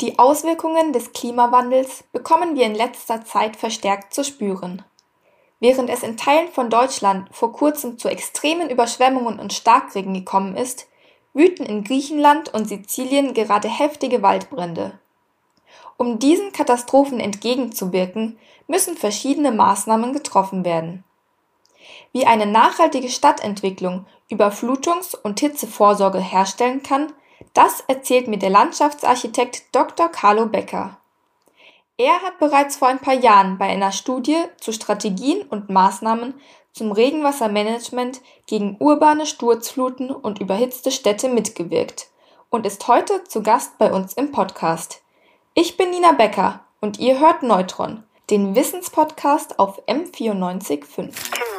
Die Auswirkungen des Klimawandels bekommen wir in letzter Zeit verstärkt zu spüren. Während es in Teilen von Deutschland vor kurzem zu extremen Überschwemmungen und Starkregen gekommen ist, wüten in Griechenland und Sizilien gerade heftige Waldbrände. Um diesen Katastrophen entgegenzuwirken, müssen verschiedene Maßnahmen getroffen werden. Wie eine nachhaltige Stadtentwicklung Überflutungs- und Hitzevorsorge herstellen kann, das erzählt mir der Landschaftsarchitekt Dr. Carlo Becker. Er hat bereits vor ein paar Jahren bei einer Studie zu Strategien und Maßnahmen zum Regenwassermanagement gegen urbane Sturzfluten und überhitzte Städte mitgewirkt und ist heute zu Gast bei uns im Podcast. Ich bin Nina Becker und ihr hört Neutron, den Wissenspodcast auf M945.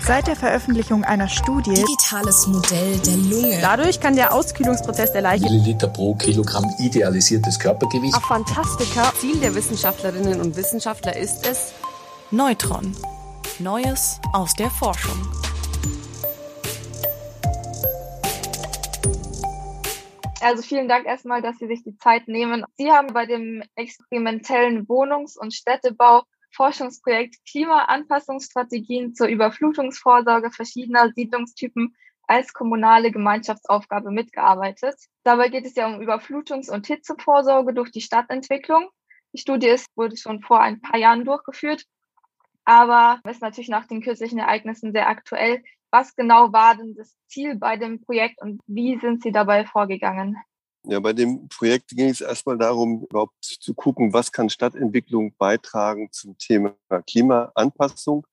Seit der Veröffentlichung einer Studie Digitales Modell der Lunge. Dadurch kann der Auskühlungsprozess der Leiche Milliliter pro Kilogramm idealisiertes Körpergewicht. auf Fantastika Ziel der Wissenschaftlerinnen und Wissenschaftler ist es, Neutron. Neues aus der Forschung. Also vielen Dank erstmal, dass Sie sich die Zeit nehmen. Sie haben bei dem experimentellen Wohnungs- und Städtebau Forschungsprojekt Klimaanpassungsstrategien zur Überflutungsvorsorge verschiedener Siedlungstypen als kommunale Gemeinschaftsaufgabe mitgearbeitet. Dabei geht es ja um Überflutungs- und Hitzevorsorge durch die Stadtentwicklung. Die Studie ist, wurde schon vor ein paar Jahren durchgeführt, aber ist natürlich nach den kürzlichen Ereignissen sehr aktuell. Was genau war denn das Ziel bei dem Projekt und wie sind Sie dabei vorgegangen? Ja, bei dem Projekt ging es erstmal darum, überhaupt zu gucken, was kann Stadtentwicklung beitragen zum Thema Klimaanpassung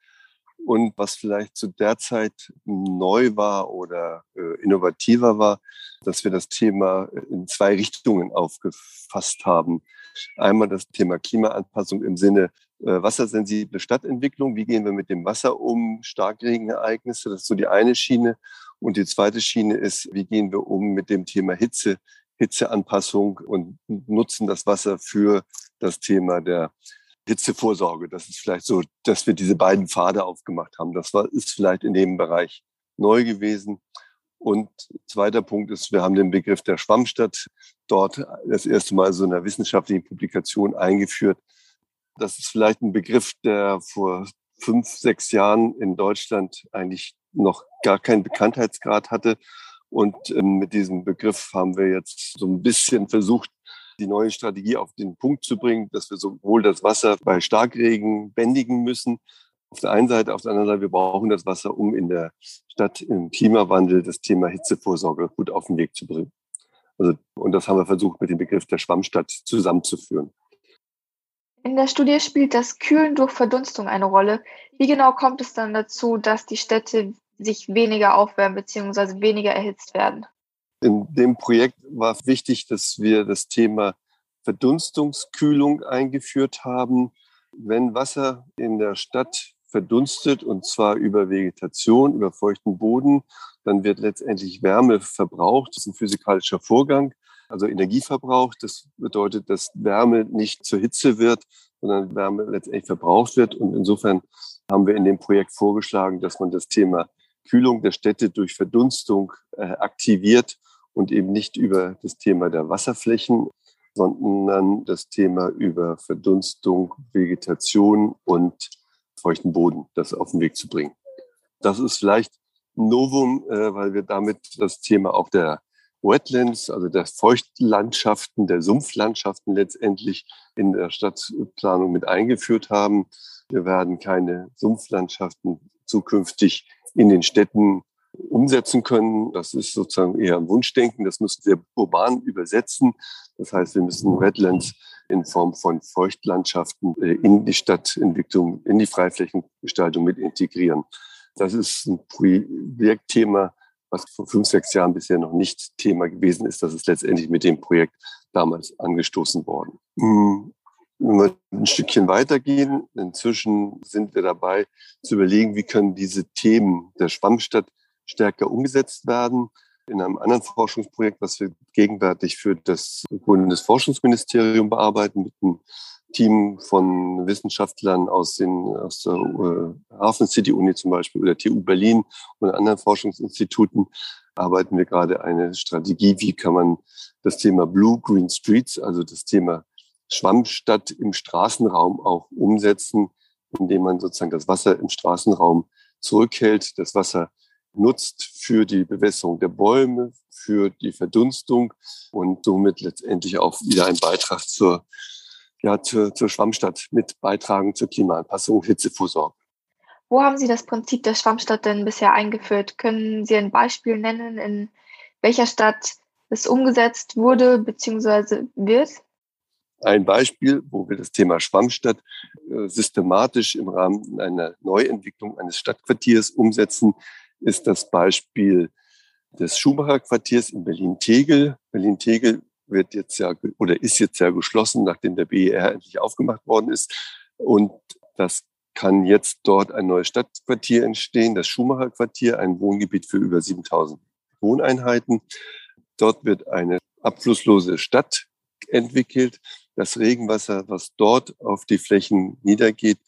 und was vielleicht zu der Zeit neu war oder äh, innovativer war, dass wir das Thema in zwei Richtungen aufgefasst haben. Einmal das Thema Klimaanpassung im Sinne äh, wassersensible Stadtentwicklung. Wie gehen wir mit dem Wasser um? Starkregenereignisse, das ist so die eine Schiene. Und die zweite Schiene ist, wie gehen wir um mit dem Thema Hitze, Hitzeanpassung und nutzen das Wasser für das Thema der Hitzevorsorge. Das ist vielleicht so, dass wir diese beiden Pfade aufgemacht haben. Das war, ist vielleicht in dem Bereich neu gewesen. Und zweiter Punkt ist, wir haben den Begriff der Schwammstadt dort das erste Mal so in einer wissenschaftlichen Publikation eingeführt. Das ist vielleicht ein Begriff, der vor fünf, sechs Jahren in Deutschland eigentlich noch gar keinen Bekanntheitsgrad hatte. Und ähm, mit diesem Begriff haben wir jetzt so ein bisschen versucht, die neue Strategie auf den Punkt zu bringen, dass wir sowohl das Wasser bei Starkregen bändigen müssen, auf der einen Seite, auf der anderen Seite, wir brauchen das Wasser, um in der Stadt im Klimawandel das Thema Hitzevorsorge gut auf den Weg zu bringen. Also, und das haben wir versucht, mit dem Begriff der Schwammstadt zusammenzuführen. In der Studie spielt das Kühlen durch Verdunstung eine Rolle. Wie genau kommt es dann dazu, dass die Städte sich weniger aufwärmen bzw. weniger erhitzt werden? In dem Projekt war wichtig, dass wir das Thema Verdunstungskühlung eingeführt haben. Wenn Wasser in der Stadt verdunstet und zwar über Vegetation, über feuchten Boden, dann wird letztendlich Wärme verbraucht. Das ist ein physikalischer Vorgang, also Energieverbrauch. Das bedeutet, dass Wärme nicht zur Hitze wird, sondern Wärme letztendlich verbraucht wird. Und insofern haben wir in dem Projekt vorgeschlagen, dass man das Thema Kühlung der Städte durch Verdunstung äh, aktiviert und eben nicht über das Thema der Wasserflächen, sondern das Thema über Verdunstung, Vegetation und feuchten Boden, das auf den Weg zu bringen. Das ist vielleicht ein Novum, äh, weil wir damit das Thema auch der Wetlands, also der Feuchtlandschaften, der Sumpflandschaften letztendlich in der Stadtplanung mit eingeführt haben. Wir werden keine Sumpflandschaften zukünftig in den Städten umsetzen können. Das ist sozusagen eher ein Wunschdenken. Das müssen wir urban übersetzen. Das heißt, wir müssen Wetlands in Form von Feuchtlandschaften äh, in die Stadtentwicklung, in die Freiflächengestaltung mit integrieren. Das ist ein Projektthema, was vor fünf, sechs Jahren bisher noch nicht Thema gewesen ist. Das ist letztendlich mit dem Projekt damals angestoßen worden. Wenn wir ein Stückchen weitergehen, inzwischen sind wir dabei zu überlegen, wie können diese Themen der Schwammstadt stärker umgesetzt werden. In einem anderen Forschungsprojekt, was wir gegenwärtig für das Bundesforschungsministerium bearbeiten, mit einem Team von Wissenschaftlern aus, den, aus der äh, Hafen City Uni zum Beispiel oder TU Berlin und anderen Forschungsinstituten, arbeiten wir gerade eine Strategie, wie kann man das Thema Blue Green Streets, also das Thema Schwammstadt im Straßenraum auch umsetzen, indem man sozusagen das Wasser im Straßenraum zurückhält, das Wasser nutzt für die Bewässerung der Bäume, für die Verdunstung und somit letztendlich auch wieder ein Beitrag zur, ja, zur, zur Schwammstadt mit beitragen zur Klimaanpassung Hitzevorsorge. Wo haben Sie das Prinzip der Schwammstadt denn bisher eingeführt? Können Sie ein Beispiel nennen, in welcher Stadt es umgesetzt wurde bzw. wird? Ein Beispiel, wo wir das Thema Schwammstadt äh, systematisch im Rahmen einer Neuentwicklung eines Stadtquartiers umsetzen, ist das Beispiel des Schumacher Quartiers in Berlin-Tegel. Berlin-Tegel wird jetzt ja oder ist jetzt ja geschlossen, nachdem der BER endlich aufgemacht worden ist. Und das kann jetzt dort ein neues Stadtquartier entstehen, das Schumacher Quartier, ein Wohngebiet für über 7000 Wohneinheiten. Dort wird eine abflusslose Stadt entwickelt. Das Regenwasser, was dort auf die Flächen niedergeht,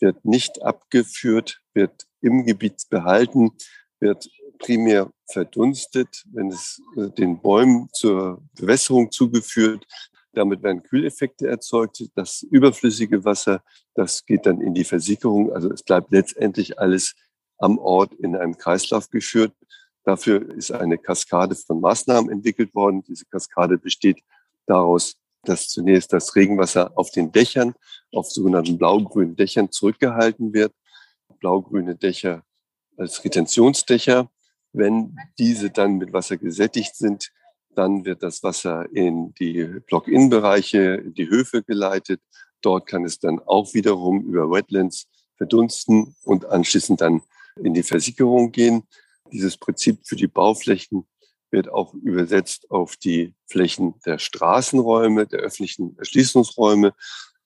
wird nicht abgeführt, wird im Gebiet behalten, wird primär verdunstet, wenn es äh, den Bäumen zur Bewässerung zugeführt. Damit werden Kühleffekte erzeugt. Das überflüssige Wasser, das geht dann in die Versickerung. Also es bleibt letztendlich alles am Ort in einem Kreislauf geführt. Dafür ist eine Kaskade von Maßnahmen entwickelt worden. Diese Kaskade besteht daraus, dass zunächst das Regenwasser auf den Dächern, auf sogenannten blau-grünen Dächern zurückgehalten wird. Blau-grüne Dächer als Retentionsdächer. Wenn diese dann mit Wasser gesättigt sind, dann wird das Wasser in die Block-In-Bereiche, in die Höfe geleitet. Dort kann es dann auch wiederum über Wetlands verdunsten und anschließend dann in die Versickerung gehen. Dieses Prinzip für die Bauflächen wird auch übersetzt auf die Flächen der Straßenräume, der öffentlichen Erschließungsräume.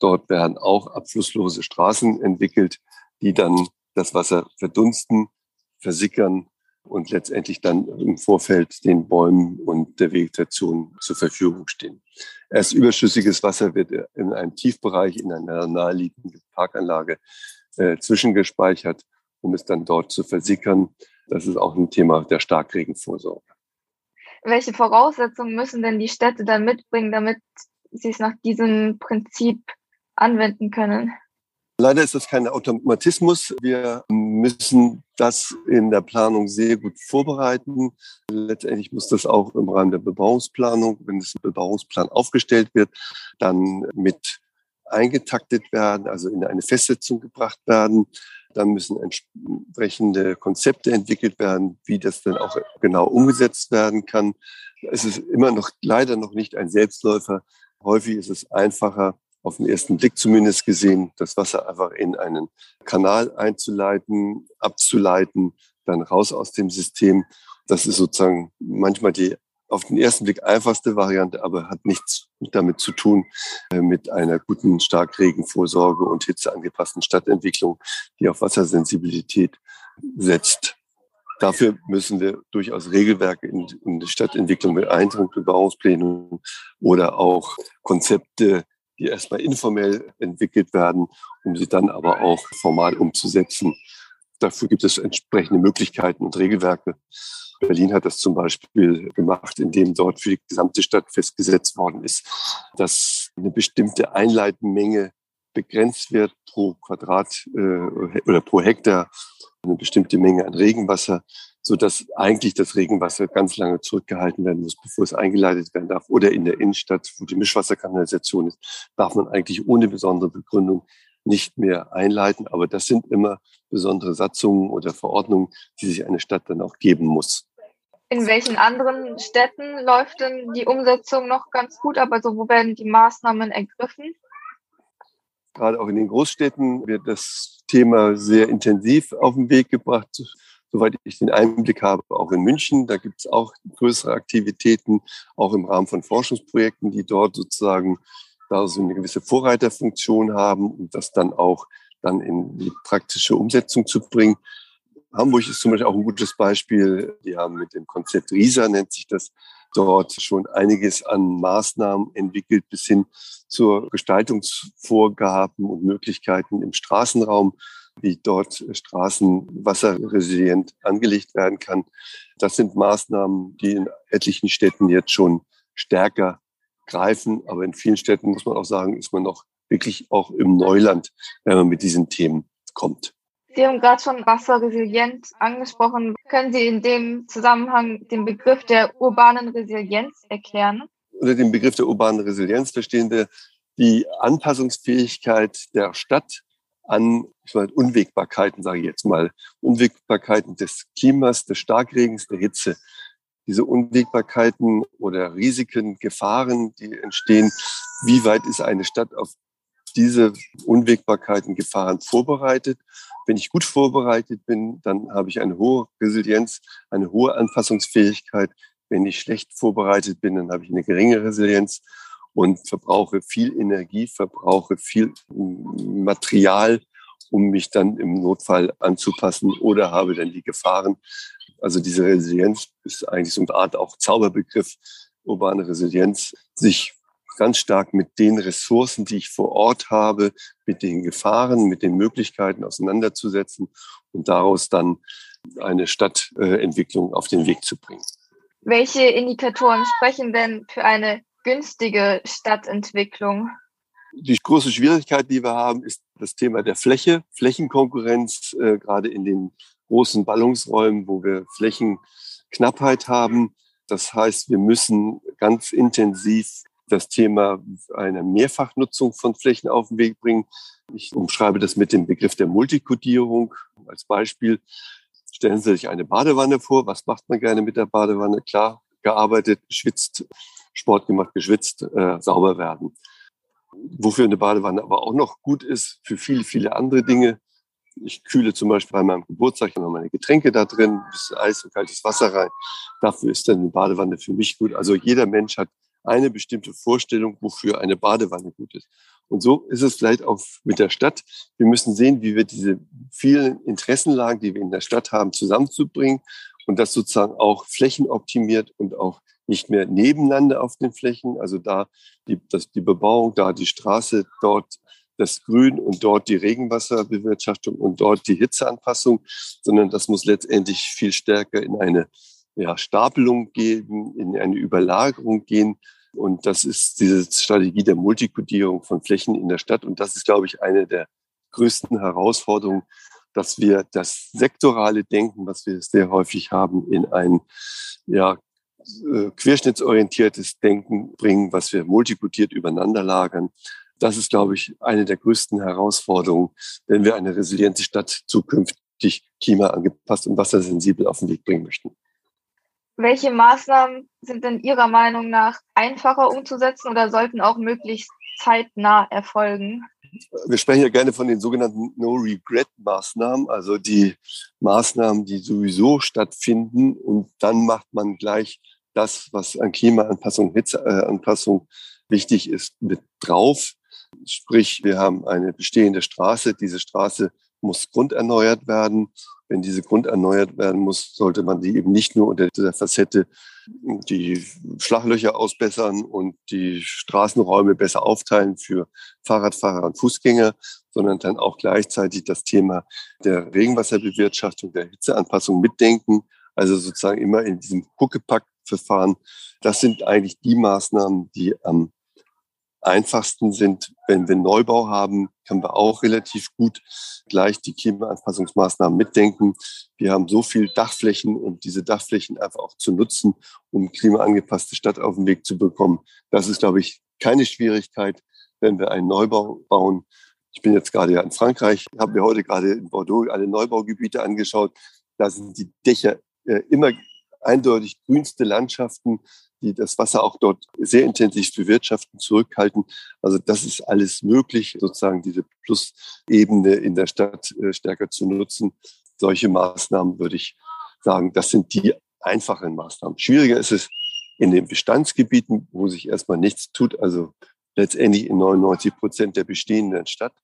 Dort werden auch abflusslose Straßen entwickelt, die dann das Wasser verdunsten, versickern und letztendlich dann im Vorfeld den Bäumen und der Vegetation zur Verfügung stehen. Erst überschüssiges Wasser wird in einem Tiefbereich in einer naheliegenden Parkanlage äh, zwischengespeichert, um es dann dort zu versickern. Das ist auch ein Thema der Starkregenvorsorge. Welche Voraussetzungen müssen denn die Städte dann mitbringen, damit sie es nach diesem Prinzip anwenden können? Leider ist das kein Automatismus. Wir müssen das in der Planung sehr gut vorbereiten. Letztendlich muss das auch im Rahmen der Bebauungsplanung, wenn es ein Bebauungsplan aufgestellt wird, dann mit eingetaktet werden, also in eine Festsetzung gebracht werden. Dann müssen entsprechende Konzepte entwickelt werden, wie das dann auch genau umgesetzt werden kann. Es ist immer noch leider noch nicht ein Selbstläufer. Häufig ist es einfacher, auf den ersten Blick zumindest gesehen, das Wasser einfach in einen Kanal einzuleiten, abzuleiten, dann raus aus dem System. Das ist sozusagen manchmal die auf den ersten Blick einfachste Variante, aber hat nichts damit zu tun äh, mit einer guten Starkregenvorsorge und hitzeangepassten Stadtentwicklung, die auf Wassersensibilität setzt. Dafür müssen wir durchaus Regelwerke in, in die Stadtentwicklung mit Eintritt, Bebauungsplänen oder auch Konzepte die erstmal informell entwickelt werden, um sie dann aber auch formal umzusetzen. Dafür gibt es entsprechende Möglichkeiten und Regelwerke. Berlin hat das zum Beispiel gemacht, indem dort für die gesamte Stadt festgesetzt worden ist, dass eine bestimmte Einleitmenge begrenzt wird pro Quadrat äh, oder pro Hektar, eine bestimmte Menge an Regenwasser so dass eigentlich das Regenwasser ganz lange zurückgehalten werden muss, bevor es eingeleitet werden darf. Oder in der Innenstadt, wo die Mischwasserkanalisation ist, darf man eigentlich ohne besondere Begründung nicht mehr einleiten. Aber das sind immer besondere Satzungen oder Verordnungen, die sich eine Stadt dann auch geben muss. In welchen anderen Städten läuft denn die Umsetzung noch ganz gut? Aber so, wo werden die Maßnahmen ergriffen? Gerade auch in den Großstädten wird das Thema sehr intensiv auf den Weg gebracht soweit ich den Einblick habe, auch in München. Da gibt es auch größere Aktivitäten, auch im Rahmen von Forschungsprojekten, die dort sozusagen da so eine gewisse Vorreiterfunktion haben und das dann auch dann in die praktische Umsetzung zu bringen. Hamburg ist zum Beispiel auch ein gutes Beispiel. Die haben mit dem Konzept RISA, nennt sich das, dort schon einiges an Maßnahmen entwickelt bis hin zur Gestaltungsvorgaben und Möglichkeiten im Straßenraum wie dort Straßen wasserresilient angelegt werden kann. Das sind Maßnahmen, die in etlichen Städten jetzt schon stärker greifen. Aber in vielen Städten muss man auch sagen, ist man noch wirklich auch im Neuland, wenn man mit diesen Themen kommt. Sie haben gerade schon Wasserresilienz angesprochen. Können Sie in dem Zusammenhang den Begriff der urbanen Resilienz erklären? Unter dem Begriff der urbanen Resilienz verstehen wir die Anpassungsfähigkeit der Stadt an meine, Unwägbarkeiten, sage ich jetzt mal, Unwägbarkeiten des Klimas, des Starkregens, der Hitze. Diese Unwägbarkeiten oder Risiken, Gefahren, die entstehen, wie weit ist eine Stadt auf diese Unwägbarkeiten, Gefahren vorbereitet? Wenn ich gut vorbereitet bin, dann habe ich eine hohe Resilienz, eine hohe Anpassungsfähigkeit. Wenn ich schlecht vorbereitet bin, dann habe ich eine geringe Resilienz und verbrauche viel Energie, verbrauche viel Material, um mich dann im Notfall anzupassen oder habe dann die Gefahren. Also diese Resilienz ist eigentlich so eine Art auch Zauberbegriff, urbane Resilienz, sich ganz stark mit den Ressourcen, die ich vor Ort habe, mit den Gefahren, mit den Möglichkeiten auseinanderzusetzen und daraus dann eine Stadtentwicklung auf den Weg zu bringen. Welche Indikatoren sprechen denn für eine günstige Stadtentwicklung? Die große Schwierigkeit, die wir haben, ist das Thema der Fläche, Flächenkonkurrenz, äh, gerade in den großen Ballungsräumen, wo wir Flächenknappheit haben. Das heißt, wir müssen ganz intensiv das Thema einer Mehrfachnutzung von Flächen auf den Weg bringen. Ich umschreibe das mit dem Begriff der Multikodierung. Als Beispiel stellen Sie sich eine Badewanne vor. Was macht man gerne mit der Badewanne? Klar, gearbeitet, geschwitzt, Sport gemacht, geschwitzt, äh, sauber werden. Wofür eine Badewanne aber auch noch gut ist, für viele, viele andere Dinge. Ich kühle zum Beispiel bei meinem Geburtstag noch meine Getränke da drin, ein bisschen Eis und kaltes Wasser rein. Dafür ist dann eine Badewanne für mich gut. Also jeder Mensch hat eine bestimmte Vorstellung, wofür eine Badewanne gut ist. Und so ist es vielleicht auch mit der Stadt. Wir müssen sehen, wie wir diese vielen Interessenlagen, die wir in der Stadt haben, zusammenzubringen und das sozusagen auch flächenoptimiert und auch nicht mehr nebeneinander auf den Flächen, also da die, das, die Bebauung, da die Straße, dort das Grün und dort die Regenwasserbewirtschaftung und dort die Hitzeanpassung, sondern das muss letztendlich viel stärker in eine ja, Stapelung geben, in eine Überlagerung gehen. Und das ist diese Strategie der Multikodierung von Flächen in der Stadt. Und das ist, glaube ich, eine der größten Herausforderungen, dass wir das sektorale Denken, was wir sehr häufig haben, in ein ja, äh, querschnittsorientiertes Denken bringen, was wir multikodiert übereinander lagern. Das ist, glaube ich, eine der größten Herausforderungen, wenn wir eine resiliente Stadt zukünftig klimaangepasst und wassersensibel auf den Weg bringen möchten. Welche Maßnahmen sind denn Ihrer Meinung nach einfacher umzusetzen oder sollten auch möglichst zeitnah erfolgen? Wir sprechen ja gerne von den sogenannten No-Regret-Maßnahmen, also die Maßnahmen, die sowieso stattfinden und dann macht man gleich das, was an Klimaanpassung, Hitzeanpassung wichtig ist, mit drauf. Sprich, wir haben eine bestehende Straße. Diese Straße muss grunderneuert werden. Wenn diese Grund erneuert werden muss, sollte man sie eben nicht nur unter dieser Facette die Schlaglöcher ausbessern und die Straßenräume besser aufteilen für Fahrradfahrer und Fußgänger, sondern dann auch gleichzeitig das Thema der Regenwasserbewirtschaftung, der Hitzeanpassung mitdenken. Also sozusagen immer in diesem Huckepack-Verfahren. Das sind eigentlich die Maßnahmen, die am einfachsten sind, wenn wir Neubau haben, können wir auch relativ gut gleich die Klimaanpassungsmaßnahmen mitdenken. Wir haben so viel Dachflächen und diese Dachflächen einfach auch zu nutzen, um klimaangepasste Stadt auf den Weg zu bekommen. Das ist, glaube ich, keine Schwierigkeit, wenn wir einen Neubau bauen. Ich bin jetzt gerade ja in Frankreich, habe mir heute gerade in Bordeaux alle Neubaugebiete angeschaut. Da sind die Dächer äh, immer eindeutig grünste Landschaften die das Wasser auch dort sehr intensiv bewirtschaften, zurückhalten. Also das ist alles möglich, sozusagen diese Plus-Ebene in der Stadt äh, stärker zu nutzen. Solche Maßnahmen würde ich sagen, das sind die einfachen Maßnahmen. Schwieriger ist es in den Bestandsgebieten, wo sich erstmal nichts tut, also letztendlich in 99 Prozent der bestehenden Stadt.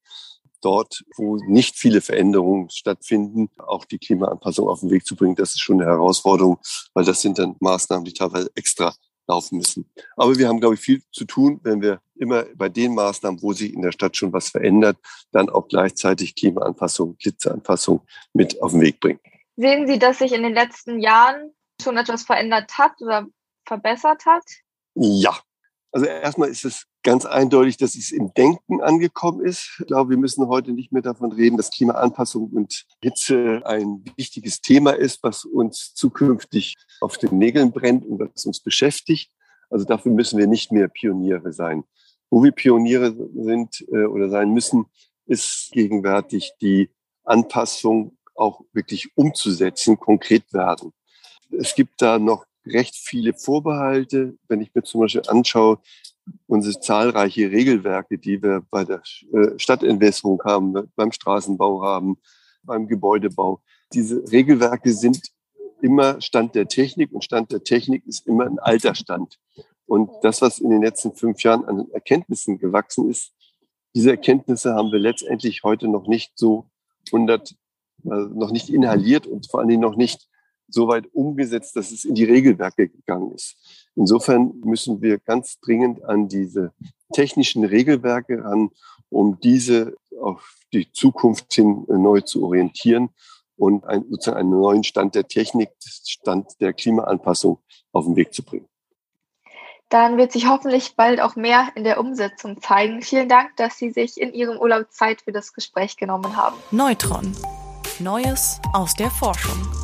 Dort, wo nicht viele Veränderungen stattfinden, auch die Klimaanpassung auf den Weg zu bringen, das ist schon eine Herausforderung, weil das sind dann Maßnahmen, die teilweise extra laufen müssen. Aber wir haben, glaube ich, viel zu tun, wenn wir immer bei den Maßnahmen, wo sich in der Stadt schon was verändert, dann auch gleichzeitig Klimaanpassung, Blitzeanpassung mit auf den Weg bringen. Sehen Sie, dass sich in den letzten Jahren schon etwas verändert hat oder verbessert hat? Ja. Also erstmal ist es ganz eindeutig, dass es im Denken angekommen ist. Ich glaube, wir müssen heute nicht mehr davon reden, dass Klimaanpassung und Hitze ein wichtiges Thema ist, was uns zukünftig auf den Nägeln brennt und was uns beschäftigt. Also dafür müssen wir nicht mehr Pioniere sein. Wo wir Pioniere sind äh, oder sein müssen, ist gegenwärtig die Anpassung auch wirklich umzusetzen, konkret werden. Es gibt da noch recht viele Vorbehalte. Wenn ich mir zum Beispiel anschaue, unsere zahlreiche Regelwerke, die wir bei der äh, Stadtentwässerung haben, beim Straßenbau haben, beim Gebäudebau. Diese Regelwerke sind immer Stand der Technik und Stand der Technik ist immer ein alter Stand. Und das, was in den letzten fünf Jahren an Erkenntnissen gewachsen ist, diese Erkenntnisse haben wir letztendlich heute noch nicht so 100, also noch nicht inhaliert und vor allen Dingen noch nicht so weit umgesetzt, dass es in die Regelwerke gegangen ist. Insofern müssen wir ganz dringend an diese technischen Regelwerke ran, um diese auf die Zukunft hin neu zu orientieren und ein, sozusagen einen neuen Stand der Technik, Stand der Klimaanpassung auf den Weg zu bringen. Dann wird sich hoffentlich bald auch mehr in der Umsetzung zeigen. Vielen Dank, dass Sie sich in Ihrem Urlaub Zeit für das Gespräch genommen haben. Neutron. Neues aus der Forschung.